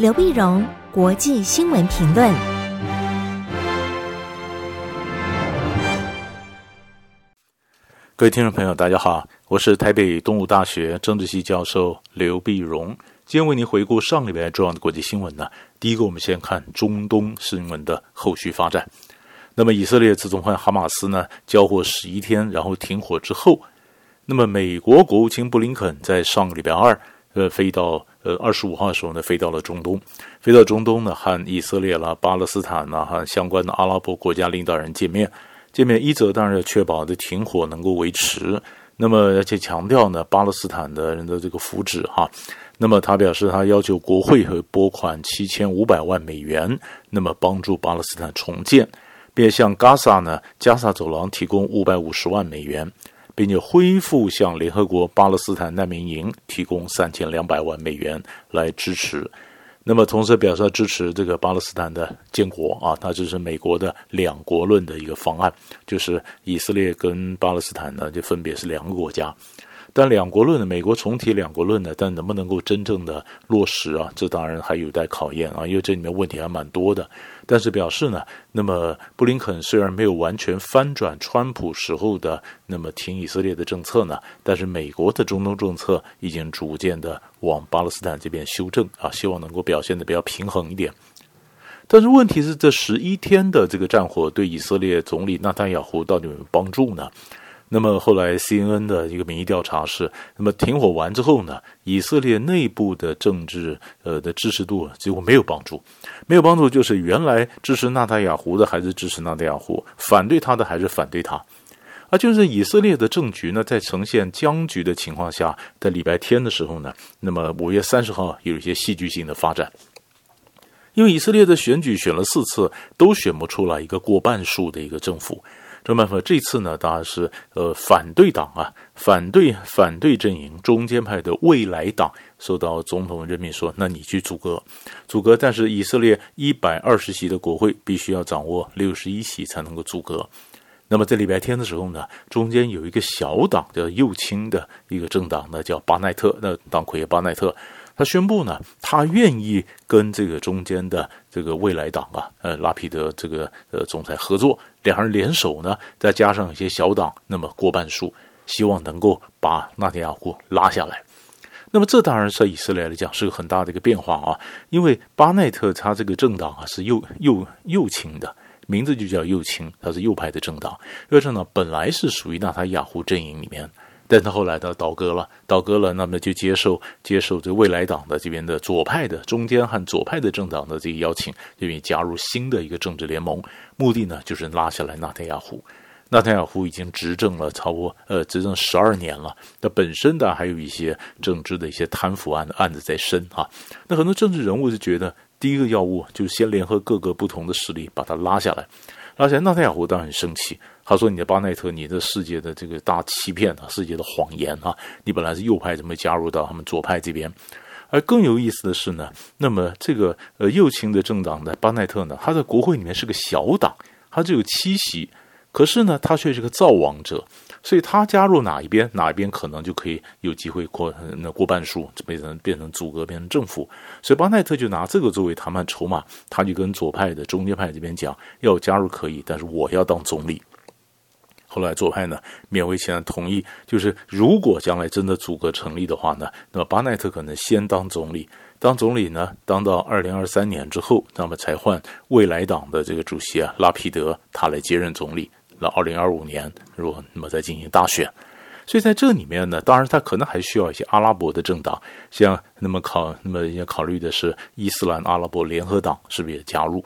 刘碧荣，国际新闻评论。各位听众朋友，大家好，我是台北东吴大学政治系教授刘碧荣，今天为您回顾上礼拜重要的国际新闻呢。第一个，我们先看中东新闻的后续发展。那么，以色列自从和哈马斯呢交火十一天，然后停火之后，那么美国国务卿布林肯在上个礼拜二，呃，飞到呃二十五号的时候呢，飞到了中东，飞到中东呢，和以色列啦、巴勒斯坦呐，和相关的阿拉伯国家领导人见面。见面一则当然要确保的停火能够维持，那么而且强调呢巴勒斯坦的人的这个福祉哈。那么他表示，他要求国会和拨款七千五百万美元，那么帮助巴勒斯坦重建。并向加萨呢，加萨走廊提供五百五十万美元，并且恢复向联合国巴勒斯坦难民营提供三千两百万美元来支持。那么同时表示支持这个巴勒斯坦的建国啊，那这是美国的两国论的一个方案，就是以色列跟巴勒斯坦呢就分别是两个国家。但两国论呢，美国重提两国论呢，但能不能够真正的落实啊？这当然还有待考验啊，因为这里面问题还蛮多的。但是表示呢，那么布林肯虽然没有完全翻转川普时候的那么挺以色列的政策呢，但是美国的中东政策已经逐渐的往巴勒斯坦这边修正啊，希望能够表现的比较平衡一点。但是问题是，这十一天的这个战火对以色列总理纳坦雅胡到底有没有帮助呢？那么后来，CNN 的一个民意调查是，那么停火完之后呢，以色列内部的政治呃的支持度几乎没有帮助，没有帮助就是原来支持纳塔雅胡的还是支持纳塔雅胡，反对他的还是反对他，啊就是以色列的政局呢，在呈现僵局的情况下，在礼拜天的时候呢，那么五月三十号有一些戏剧性的发展，因为以色列的选举选了四次，都选不出来一个过半数的一个政府。这办法这次呢，当然是呃反对党啊，反对反对阵营中间派的未来党受到总统任命说，那你去组阁，组阁。但是以色列一百二十席的国会必须要掌握六十一席才能够组阁。那么在礼拜天的时候呢，中间有一个小党叫右倾的一个政党呢，叫巴奈特，那党魁巴奈特。他宣布呢，他愿意跟这个中间的这个未来党啊，呃，拉皮德这个呃总裁合作，两人联手呢，再加上一些小党，那么过半数，希望能够把纳坦雅胡拉下来。那么这当然在以色列来讲是个很大的一个变化啊，因为巴奈特他这个政党啊是右右右倾的，名字就叫右倾，他是右派的政党，这个政党本来是属于纳塔亚胡阵营里面。但他后来他倒戈了，倒戈了，那么就接受接受这未来党的这边的左派的中间和左派的政党的这个邀请，愿意加入新的一个政治联盟，目的呢就是拉下来纳坦雅胡。纳坦雅胡已经执政了超过呃执政十二年了，那本身的还有一些政治的一些贪腐案的案子在身啊。那很多政治人物就觉得，第一个要务就是先联合各个不同的势力把他拉下来。而且纳坦雅胡当然很生气，他说：“你的巴奈特，你的世界的这个大欺骗啊，世界的谎言啊！你本来是右派，怎么加入到他们左派这边？而更有意思的是呢，那么这个呃右倾的政党呢巴奈特呢，他在国会里面是个小党，他只有七席。”可是呢，他却是个造王者，所以他加入哪一边，哪一边可能就可以有机会过那过半数，变成变成组阁，变成政府。所以巴奈特就拿这个作为谈判筹码，他就跟左派的中间派这边讲，要加入可以，但是我要当总理。后来左派呢勉为其难同意，就是如果将来真的组阁成立的话呢，那么巴奈特可能先当总理，当总理呢当到二零二三年之后，那么才换未来党的这个主席啊拉皮德他来接任总理。那二零二五年，如果那么再进行大选，所以在这里面呢，当然他可能还需要一些阿拉伯的政党，像那么考那么也考虑的是伊斯兰阿拉伯联合党是不是也加入？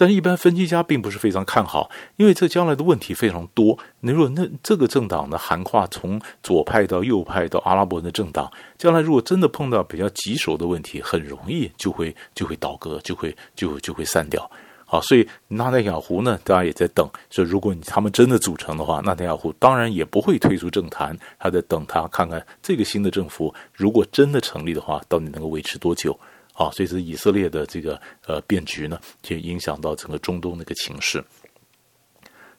但是，一般分析家并不是非常看好，因为这将来的问题非常多。你如果那这个政党呢，涵盖从左派到右派到阿拉伯的政党，将来如果真的碰到比较棘手的问题，很容易就会就会倒戈，就会就就会散掉。好，所以纳坦雅胡呢，大家也在等。说如果你他们真的组成的话，纳坦雅胡当然也不会退出政坛，他在等他看看这个新的政府如果真的成立的话，到底能够维持多久。好，所以是以色列的这个呃变局呢，就影响到整个中东那个情势。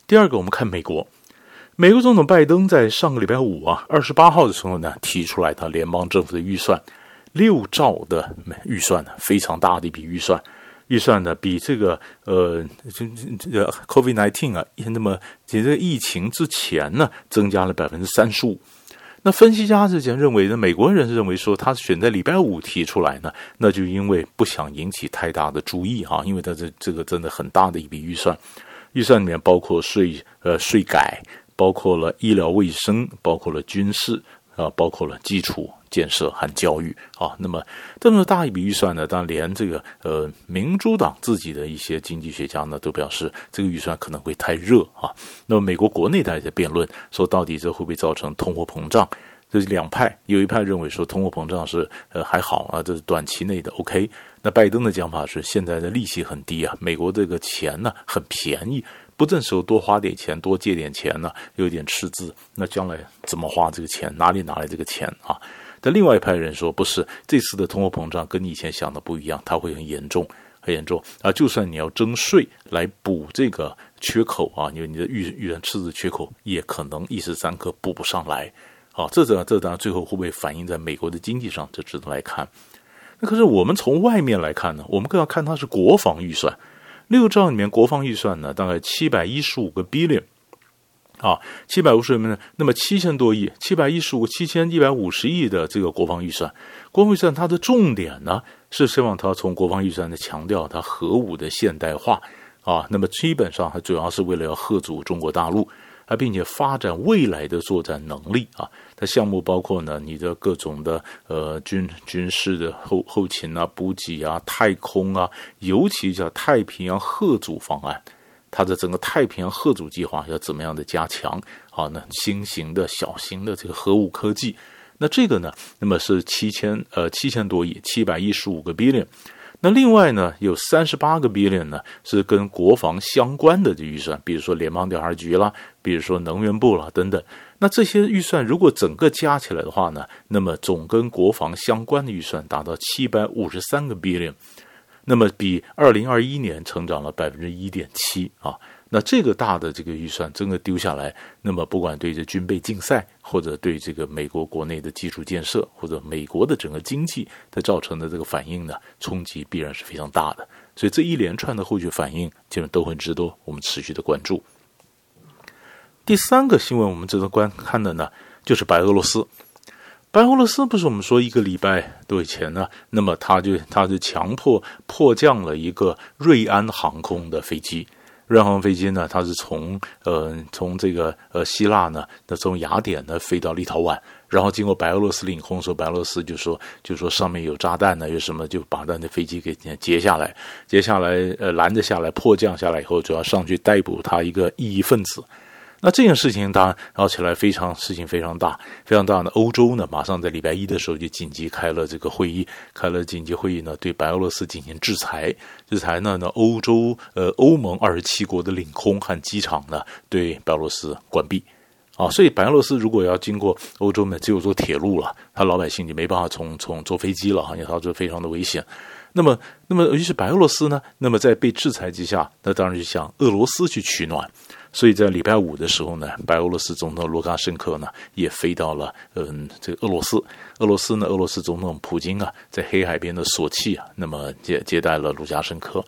第二个，我们看美国，美国总统拜登在上个礼拜五啊，二十八号的时候呢，提出来他联邦政府的预算。六兆的预算呢，非常大的一笔预算。预算呢，比这个呃，这这这个 COVID-19 啊，那么这个疫情之前呢，增加了百分之三十五。那分析家之前认为呢，美国人是认为说，他选在礼拜五提出来呢，那就因为不想引起太大的注意啊，因为他这这个真的很大的一笔预算，预算里面包括税呃税改，包括了医疗卫生，包括了军事啊，包括了基础。建设和教育啊，那么这么大一笔预算呢，当然连这个呃民主党自己的一些经济学家呢都表示，这个预算可能会太热啊。那么美国国内大家在辩论说，到底这会不会造成通货膨胀？这是两派，有一派认为说通货膨胀是呃还好啊，这是短期内的 OK。那拜登的讲法是，现在的利息很低啊，美国这个钱呢很便宜，不正时候多花点钱，多借点钱呢，有点赤字，那将来怎么花这个钱？哪里拿来这个钱啊？但另外一派人说，不是这次的通货膨胀跟你以前想的不一样，它会很严重，很严重啊！就算你要征税来补这个缺口啊，因为你的预预算赤字缺口也可能一时三刻补不上来啊！这这这当然最后会不会反映在美国的经济上，这值得来看。那可是我们从外面来看呢，我们更要看它是国防预算，六兆里面国防预算呢，大概七百一十五个 billion。啊，七百五十亿呢？那么七千多亿，七百一十五、七千一百五十亿的这个国防预算，国防预算它的重点呢，是希望它从国防预算的强调它核武的现代化啊。那么基本上它主要是为了要吓阻中国大陆，啊，并且发展未来的作战能力啊。它项目包括呢，你的各种的呃军军事的后后勤啊、补给啊、太空啊，尤其叫太平洋吓阻方案。它的整个太平洋吓阻计划要怎么样的加强？啊，那新型的小型的这个核武科技，那这个呢，那么是七千呃七千多亿，七百一十五个 billion。那另外呢，有三十八个 billion 呢是跟国防相关的这预算，比如说联邦调查局啦，比如说能源部啦等等。那这些预算如果整个加起来的话呢，那么总跟国防相关的预算达到七百五十三个 billion。那么比二零二一年成长了百分之一点七啊，那这个大的这个预算真的丢下来，那么不管对这军备竞赛，或者对这个美国国内的基础建设，或者美国的整个经济它造成的这个反应呢，冲击必然是非常大的。所以这一连串的后续反应，基本都很值得我们持续的关注。第三个新闻我们值得观看的呢，就是白俄罗斯。白俄罗斯不是我们说一个礼拜多以前呢，那么他就他就强迫迫降了一个瑞安航空的飞机，瑞航飞机呢，它是从呃从这个呃希腊呢，那从雅典呢飞到立陶宛，然后经过白俄罗斯领空，说白俄罗斯就说就说上面有炸弹呢，有什么就把他的飞机给截下来，截下来呃拦着下来迫降下来以后，主要上去逮捕他一个异议分子。那这件事情当然闹起来非常事情非常大，非常大呢。欧洲呢，马上在礼拜一的时候就紧急开了这个会议，开了紧急会议呢，对白俄罗斯进行制裁。制裁呢，呢欧洲呃欧盟二十七国的领空和机场呢，对白俄罗斯关闭。啊，所以白俄罗斯如果要经过欧洲呢，只有坐铁路了，他老百姓就没办法从从坐飞机了，因为他就非常的危险。那么，那么尤其是白俄罗斯呢，那么在被制裁之下，那当然就向俄罗斯去取暖。所以在礼拜五的时候呢，白俄罗斯总统卢卡申科呢也飞到了嗯这个俄罗斯。俄罗斯呢，俄罗斯总统普京啊，在黑海边的索契啊，那么接接待了卢卡申科。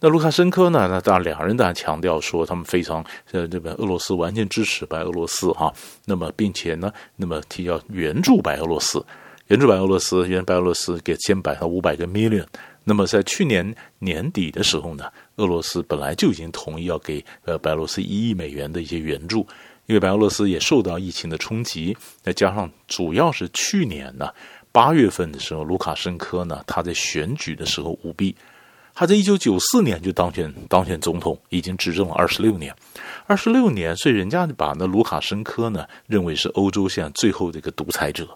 那卢卡申科呢，那当然两人当然强调说，他们非常呃这个俄罗斯完全支持白俄罗斯哈、啊。那么并且呢，那么提要援助白俄罗斯，援助白俄罗斯，援白俄罗斯给先摆上五百个 million。那么在去年年底的时候呢，俄罗斯本来就已经同意要给呃白俄罗斯一亿美元的一些援助，因为白俄罗斯也受到疫情的冲击，再加上主要是去年呢八月份的时候，卢卡申科呢他在选举的时候舞弊，他在一九九四年就当选当选总统，已经执政了二十六年，二十六年，所以人家把那卢卡申科呢认为是欧洲现在最后的一个独裁者。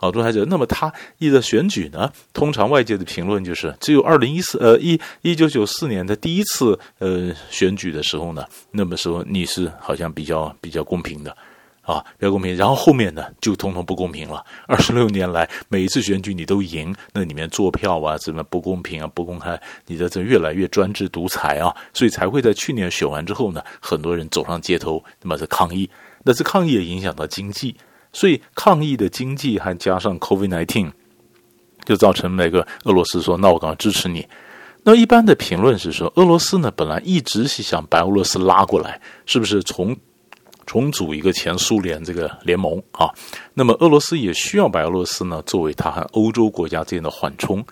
好多还者，那么他一的选举呢？通常外界的评论就是，只有二零一四呃一一九九四年的第一次呃选举的时候呢，那么说你是好像比较比较公平的啊，比较公平。然后后面呢就统统不公平了。二十六年来每一次选举你都赢，那里面作票啊怎么不公平啊不公开，你的这越来越专制独裁啊，所以才会在去年选完之后呢，很多人走上街头，那么是抗议。那这抗议也影响到经济。所以抗疫的经济还加上 COVID-19，就造成那个俄罗斯说：“那我赶快支持你。”那一般的评论是说，俄罗斯呢本来一直是想白俄罗斯拉过来，是不是重重组一个前苏联这个联盟啊？那么俄罗斯也需要白俄罗斯呢作为它和欧洲国家之间的缓冲。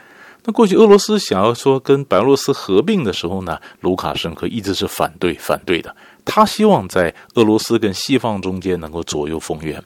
那过去俄罗斯想要说跟白俄罗斯合并的时候呢，卢卡申科一直是反对反对的。他希望在俄罗斯跟西方中间能够左右逢源。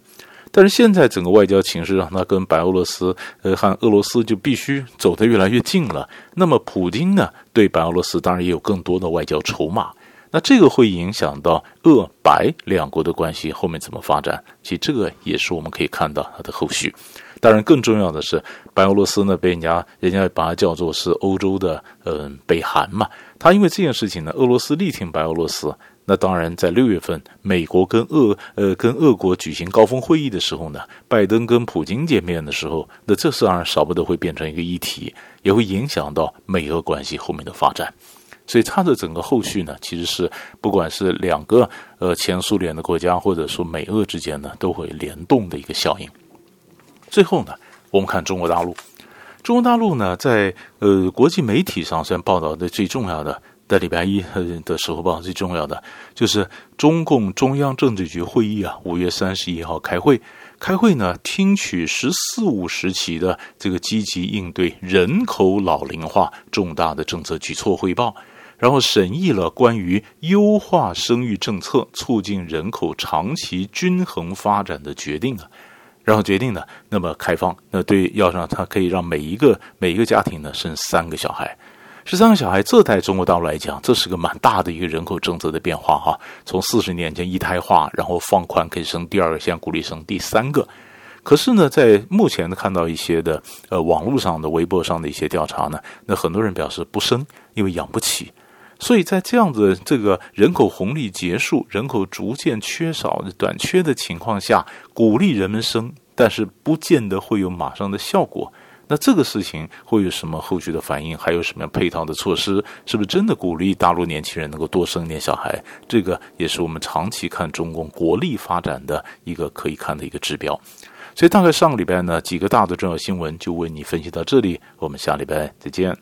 但是现在整个外交情势让他跟白俄罗斯，呃，和俄罗斯就必须走得越来越近了。那么普京呢，对白俄罗斯当然也有更多的外交筹码。那这个会影响到俄白两国的关系后面怎么发展？其实这个也是我们可以看到它的后续。当然更重要的是，白俄罗斯呢被人家人家把它叫做是欧洲的呃北韩嘛。他因为这件事情呢，俄罗斯力挺白俄罗斯。那当然，在六月份，美国跟俄呃跟俄国举行高峰会议的时候呢，拜登跟普京见面的时候，那这当然少不得会变成一个议题，也会影响到美俄关系后面的发展。所以，它的整个后续呢，其实是不管是两个呃前苏联的国家，或者说美俄之间呢，都会联动的一个效应。最后呢，我们看中国大陆，中国大陆呢，在呃国际媒体上虽然报道的最重要的。在礼拜一的时候报最重要的就是中共中央政治局会议啊，五月三十一号开会，开会呢，听取“十四五”时期的这个积极应对人口老龄化重大的政策举措汇报，然后审议了关于优化生育政策、促进人口长期均衡发展的决定啊，然后决定呢，那么开放，那对要让他可以让每一个每一个家庭呢生三个小孩。十三个小孩，这在中国大陆来讲，这是个蛮大的一个人口政策的变化哈。从四十年前一胎化，然后放宽可以生第二个，现在鼓励生第三个。可是呢，在目前呢，看到一些的呃网络上的、微博上的一些调查呢，那很多人表示不生，因为养不起。所以在这样子这个人口红利结束、人口逐渐缺少、短缺的情况下，鼓励人们生，但是不见得会有马上的效果。那这个事情会有什么后续的反应？还有什么配套的措施？是不是真的鼓励大陆年轻人能够多生点小孩？这个也是我们长期看中共国力发展的一个可以看的一个指标。所以大概上个礼拜呢，几个大的重要新闻就为你分析到这里，我们下礼拜再见。